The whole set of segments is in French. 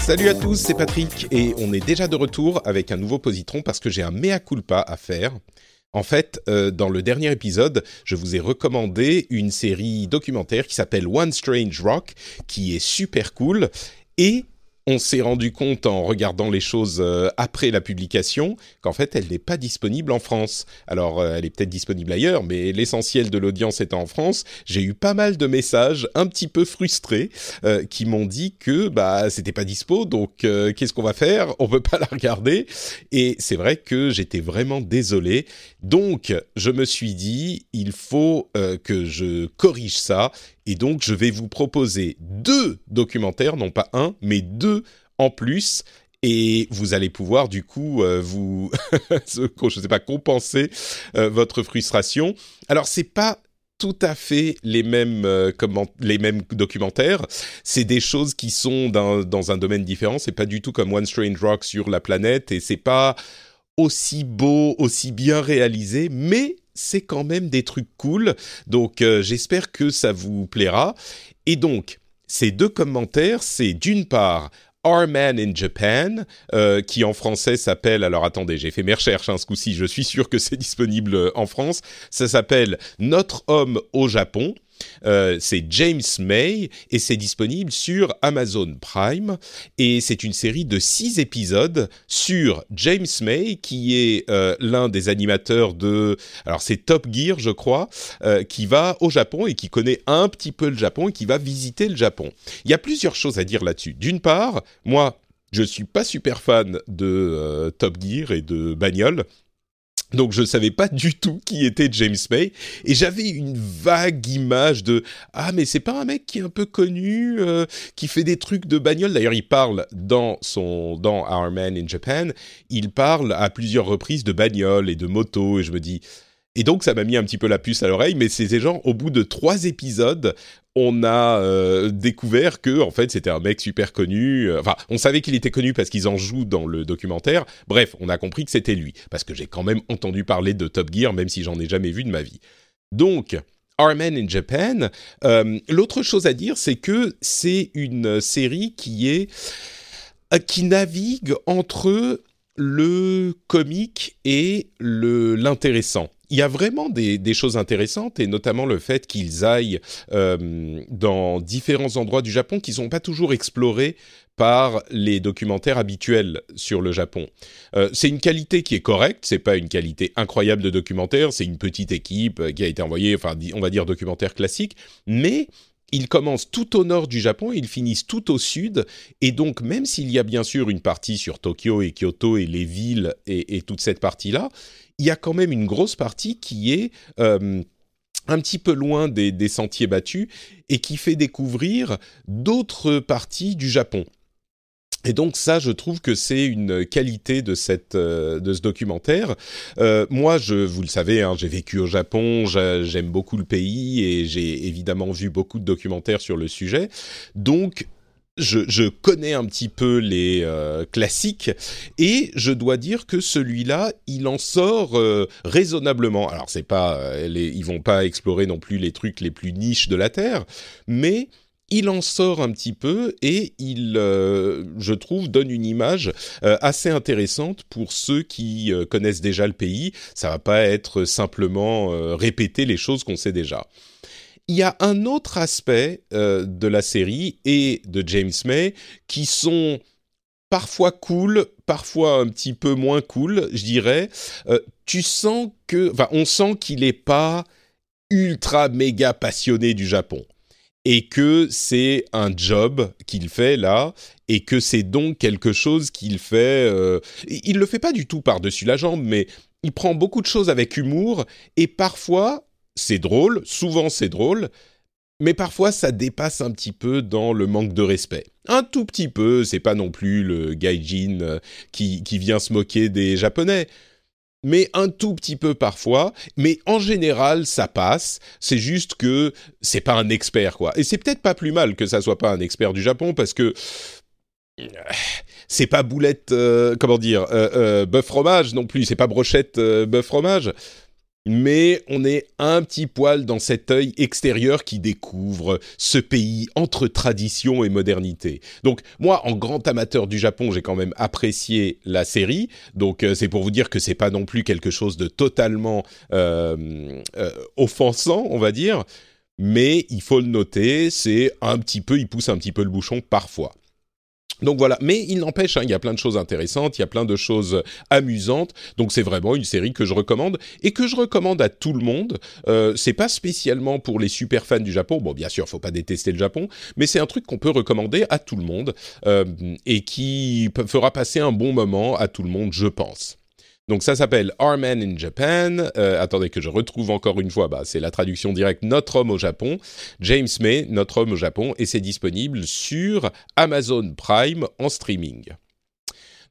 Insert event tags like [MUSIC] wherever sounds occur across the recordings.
Salut à tous, c'est Patrick et on est déjà de retour avec un nouveau positron parce que j'ai un mea culpa à faire. En fait, euh, dans le dernier épisode, je vous ai recommandé une série documentaire qui s'appelle One Strange Rock, qui est super cool et on s'est rendu compte en regardant les choses euh, après la publication qu'en fait elle n'est pas disponible en France. Alors euh, elle est peut-être disponible ailleurs, mais l'essentiel de l'audience étant en France, j'ai eu pas mal de messages un petit peu frustrés euh, qui m'ont dit que bah c'était pas dispo, donc qu'est-ce qu'on va faire? On peut pas la regarder. Et c'est vrai que j'étais vraiment désolé. Donc je me suis dit il faut que je corrige ça et donc, je vais vous proposer deux documentaires, non pas un, mais deux en plus. Et vous allez pouvoir du coup euh, vous, [LAUGHS] je sais pas, compenser euh, votre frustration. Alors c'est pas tout à fait les mêmes euh, les mêmes documentaires. C'est des choses qui sont dans, dans un domaine différent. C'est pas du tout comme One Strange Rock sur la planète et c'est pas aussi beau, aussi bien réalisé, mais c'est quand même des trucs cool. Donc euh, j'espère que ça vous plaira. Et donc, ces deux commentaires, c'est d'une part Our Man in Japan, euh, qui en français s'appelle, alors attendez, j'ai fait mes recherches hein, ce coup-ci, je suis sûr que c'est [LAUGHS] disponible en France, ça s'appelle Notre homme au Japon, euh, c'est James May et c'est disponible sur Amazon Prime et c'est une série de six épisodes sur James May qui est euh, l'un des animateurs de alors c'est Top Gear je crois euh, qui va au Japon et qui connaît un petit peu le Japon et qui va visiter le Japon. Il y a plusieurs choses à dire là-dessus. D'une part, moi je suis pas super fan de Top Gear et de bagnole donc je ne savais pas du tout qui était James May. Et j'avais une vague image de ah mais c'est pas un mec qui est un peu connu euh, qui fait des trucs de bagnole. D'ailleurs il parle dans son dans Our Man in Japan. Il parle à plusieurs reprises de bagnole et de moto. Et je me dis et donc ça m'a mis un petit peu la puce à l'oreille, mais c'est gens au bout de trois épisodes, on a euh, découvert que en fait c'était un mec super connu. Euh, enfin, on savait qu'il était connu parce qu'ils en jouent dans le documentaire. Bref, on a compris que c'était lui parce que j'ai quand même entendu parler de Top Gear, même si j'en ai jamais vu de ma vie. Donc, Our Man in Japan. Euh, l'autre chose à dire, c'est que c'est une série qui est qui navigue entre le comique et le l'intéressant il y a vraiment des, choses intéressantes et notamment le fait qu'ils aillent euh, dans différents endroits du Japon qui ne sont pas toujours explorés par les documentaires habituels sur le Japon. Euh, c'est une qualité qui est correcte, c'est pas une qualité incroyable de documentaire, c'est une petite équipe qui a été envoyée, enfin on va dire documentaire classique, mais ils commencent tout au nord du Japon et ils finissent tout au sud. Et donc, même s'il y a bien sûr une partie sur Tokyo et Kyoto et les villes et toute cette partie-là, il y a quand même une grosse partie qui est euh, un petit peu loin des, sentiers battus et qui fait découvrir d'autres parties du Japon. Et donc ça, je trouve que c'est une qualité de cette euh, de ce documentaire. Euh, moi, je vous le savez, hein, j'ai vécu au Japon, j'aime beaucoup le pays et j'ai évidemment vu beaucoup de documentaires sur le sujet. Donc je, connais un petit peu les euh, classiques et je dois dire que celui-là, il en sort euh, raisonnablement. Alors c'est pas, euh, ils vont pas explorer non plus les trucs les plus niches de la terre, mais il en sort un petit peu et il, je trouve, donne une image assez intéressante pour ceux qui connaissent déjà le pays. Ça va pas être simplement répéter les choses qu'on sait déjà. il y a un autre aspect de la série et de James May qui sont parfois cool, parfois un petit peu moins cool, je dirais. tu sens que, enfin, on sent qu'il n'est pas ultra méga passionné du Japon et que c'est un job qu'il fait là et que c'est donc quelque chose qu'il fait. Euh, il le fait pas du tout par-dessus la jambe, mais il prend beaucoup de choses avec humour et parfois c'est drôle, souvent c'est drôle, mais parfois ça dépasse un petit peu dans le manque de respect. Un tout petit peu, c'est pas non plus le gaijin euh, qui, qui vient se moquer des japonais mais un tout petit peu parfois. Mais en général, ça passe. C'est juste que c'est pas un expert, quoi. Et c'est peut-être pas plus mal que ça soit pas un expert du Japon parce que euh, c'est pas boulette, euh, comment dire, euh, bœuf fromage non plus. C'est pas brochette bœuf fromage mais on est un petit poil dans cet œil extérieur qui découvre ce pays entre tradition et modernité. Donc moi, en grand amateur du Japon, j'ai quand même apprécié la série. Donc euh, c'est pour vous dire que c'est pas non plus quelque chose de totalement euh, euh, offensant, on va dire. Mais il faut le noter, c'est un petit peu, il pousse un petit peu le bouchon parfois. Donc voilà, mais il n'empêche, hein, il y a plein de choses intéressantes, il y a plein de choses amusantes. Donc c'est vraiment une série que je recommande et que je recommande à tout le monde. Euh, c'est pas spécialement pour les super fans du Japon. Bon, bien sûr, faut pas détester le Japon, mais c'est un truc qu'on peut recommander à tout le monde euh, et qui fera passer un bon moment à tout le monde, je pense. Donc ça s'appelle Our Man in Japan. Euh, attendez que je retrouve encore une fois, bah, c'est la traduction directe Notre homme au Japon. James May, Notre homme au Japon, et c'est disponible sur Amazon Prime en streaming.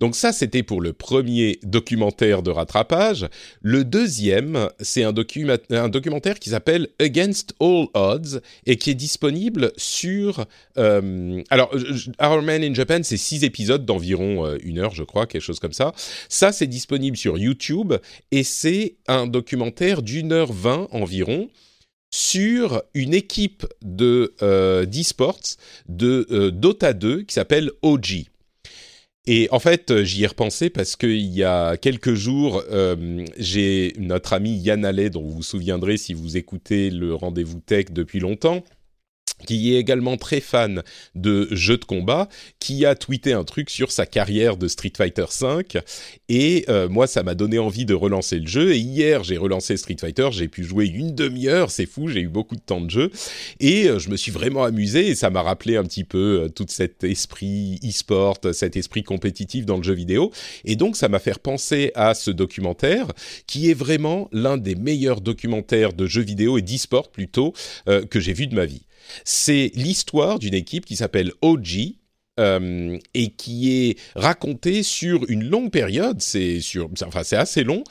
Donc ça, c'était pour le premier documentaire de rattrapage. Le deuxième, c'est un, documentaire qui s'appelle Against All Odds et qui est disponible sur... Euh, alors, Our Man in Japan, c'est six épisodes d'environ euh, une heure, je crois, quelque chose comme ça. Ça, c'est disponible sur YouTube et c'est un documentaire d'une heure vingt environ sur une équipe de euh, d'e-sports de Dota 2 qui s'appelle OG. Et en fait, euh, j'y ai repensé parce qu'il y a quelques jours, euh, j'ai notre ami Yann Allais, dont vous vous souviendrez si vous écoutez le rendez-vous tech depuis longtemps, qui est également très fan de jeux de combat, qui a tweeté un truc sur sa carrière de Street Fighter V. Et euh, moi, ça m'a donné envie de relancer le jeu. Et hier, j'ai relancé Street Fighter, j'ai pu jouer une demi-heure, c'est fou, j'ai eu beaucoup de temps de jeu. Et euh, je me suis vraiment amusé et ça m'a rappelé un petit peu euh, tout cet esprit e-sport, cet esprit compétitif dans le jeu vidéo. Et donc, ça m'a fait penser à ce documentaire, qui est vraiment l'un des meilleurs documentaires de jeux vidéo et d'e-sport plutôt que j'ai vu de ma vie. C'est l'histoire d'une équipe qui s'appelle OG, euh, et qui est racontée sur une longue période. C'est sur, enfin c'est assez long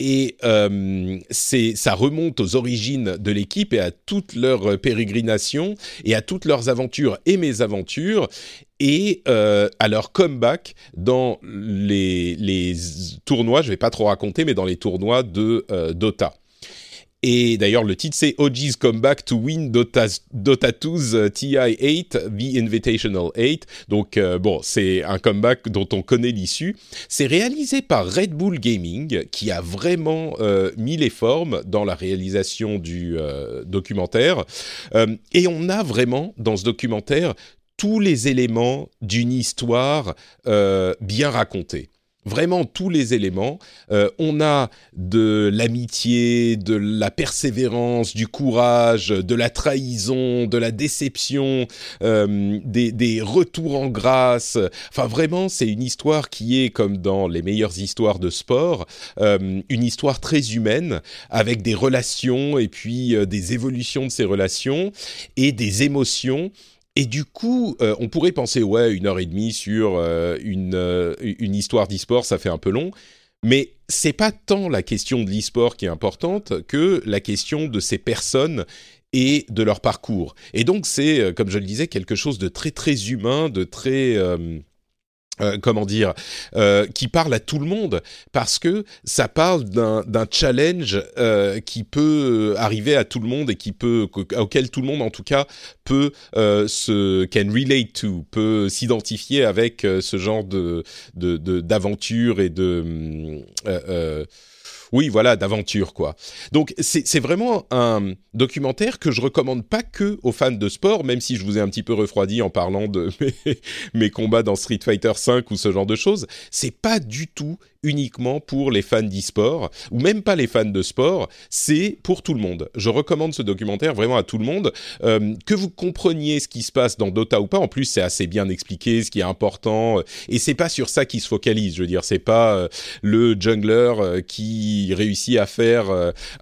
et euh, c'est ça remonte aux origines de l'équipe et à toutes leurs pérégrinations et à toutes leurs aventures et mésaventures et euh, à leur comeback dans les, tournois. Je vais pas trop raconter, mais dans les tournois de Dota. Et d'ailleurs, le titre, c'est OG's Comeback to Win Dota, Dota 2's euh, TI8, The Invitational 8. Donc, euh, bon, c'est un comeback dont on connaît l'issue. C'est réalisé par Red Bull Gaming, qui a vraiment euh, mis les formes dans la réalisation du documentaire. et on a vraiment, dans ce documentaire, tous les éléments d'une histoire bien racontée vraiment tous les éléments. Euh, on a de l'amitié, de la persévérance, du courage, de la trahison, de la déception, euh, des, retours en grâce. Enfin, vraiment, c'est une histoire qui est, comme dans les meilleures histoires de sport, euh, une histoire très humaine, avec des relations et puis des évolutions de ces relations et des émotions et du coup, euh, on pourrait penser, ouais, une heure et demie sur euh, une, euh, une histoire d'e-sport, ça fait un peu long. Mais c'est pas tant la question de l'e-sport qui est importante que la question de ces personnes et de leur parcours. Et donc, c'est, comme je le disais, quelque chose de très, très humain, de très euh, comment dire, euh, qui parle à tout le monde parce que ça parle d'un challenge euh, qui peut arriver à tout le monde et qui peut auquel tout le monde en tout cas peut se can relate to peut s'identifier avec ce genre de d'aventure et de Oui, voilà, d'aventure, quoi. Donc, c'est vraiment un documentaire que je recommande pas que aux fans de sport, même si je vous ai un petit peu refroidi en parlant de [LAUGHS] mes, mes combats dans Street Fighter V ou ce genre de choses. C'est pas du tout uniquement pour les fans d'e-sport, ou même pas les fans de sport, c'est pour tout le monde. Je recommande ce documentaire vraiment à tout le monde, euh, que vous compreniez ce qui se passe dans Dota ou pas. En plus, c'est assez bien expliqué, ce qui est important, et c'est pas sur ça qu'il se focalise. Je veux dire, c'est pas euh, le jungler euh, qui réussit à faire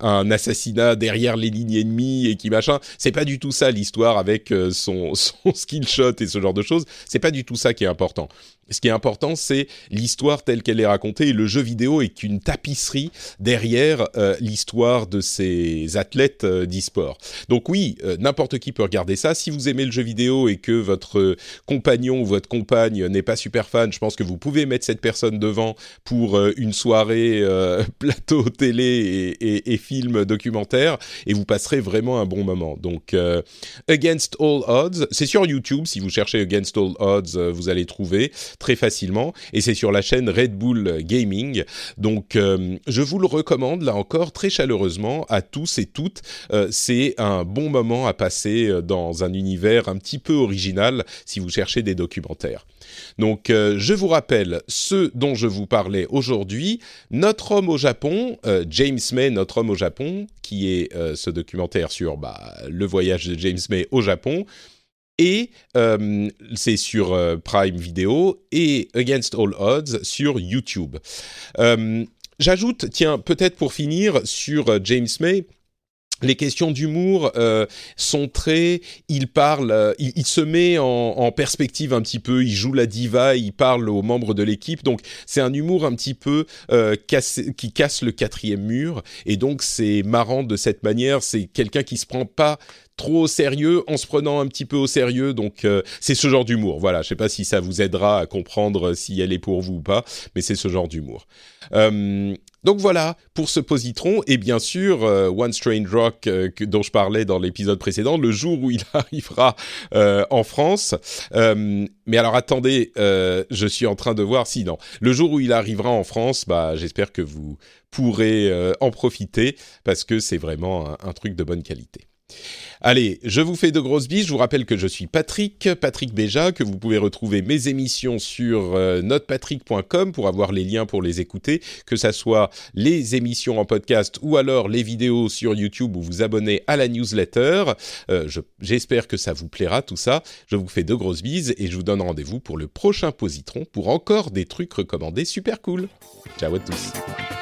un assassinat derrière les lignes ennemies et qui machin. C'est pas du tout ça l'histoire avec son, [LAUGHS] son skill shot et ce genre de choses. C'est pas du tout ça qui est important. Ce qui est important, c'est l'histoire telle qu'elle est racontée. Et le jeu vidéo est une tapisserie derrière euh, l'histoire de ces athlètes euh, d'e-sport. Donc oui, euh, n'importe qui peut regarder ça. Si vous aimez le jeu vidéo et que votre compagnon ou votre compagne n'est pas super fan, je pense que vous pouvez mettre cette personne devant pour une soirée [LAUGHS] plateau télé et, et, film documentaire et vous passerez vraiment un bon moment. Donc Against All Odds, c'est sur YouTube. Si vous cherchez Against All Odds, vous allez trouver très facilement et c'est sur la chaîne Red Bull Gaming. Donc euh, je vous le recommande là encore très chaleureusement à tous et toutes. Euh, c'est un bon moment à passer euh, dans un univers un petit peu original si vous cherchez des documentaires. Donc je vous rappelle ce dont je vous parlais aujourd'hui. Notre homme au Japon, James May, Notre homme au Japon, qui est ce documentaire sur bah, le voyage de James May au Japon et euh, c'est sur euh, Prime Video et Against All Odds sur YouTube. Euh, j'ajoute, tiens, peut-être pour finir sur James May, les questions d'humour sont très. Il parle, il, se met en, perspective un petit peu. Il joue la diva, il parle aux membres de l'équipe. Donc c'est un humour un petit peu qui casse le quatrième mur. Et donc c'est marrant de cette manière. C'est quelqu'un qui se prend pas trop sérieux en se prenant un petit peu au sérieux. Donc euh, c'est ce genre d'humour. Voilà, je sais pas si ça vous aidera à comprendre si elle est pour vous ou pas, mais c'est ce genre d'humour. Euh, donc voilà pour ce positron et bien sûr euh, One Strange Rock dont je parlais dans l'épisode précédent, le jour où il [LAUGHS] arrivera en France. mais alors attendez, je suis en train de voir si non, le jour où il arrivera en France, bah j'espère que vous pourrez en profiter parce que c'est vraiment un truc de bonne qualité. Allez, je vous fais de grosses bises. Je vous rappelle que je suis Patrick, Patrick Béja, que vous pouvez retrouver mes émissions sur euh, pour avoir les liens pour les écouter, que ça soit les émissions en podcast ou alors les vidéos sur YouTube où vous abonnez à la newsletter. Euh, j'espère que ça vous plaira tout ça. Je vous fais de grosses bises et je vous donne rendez-vous pour le prochain Positron pour encore des trucs recommandés super cool. Ciao à tous.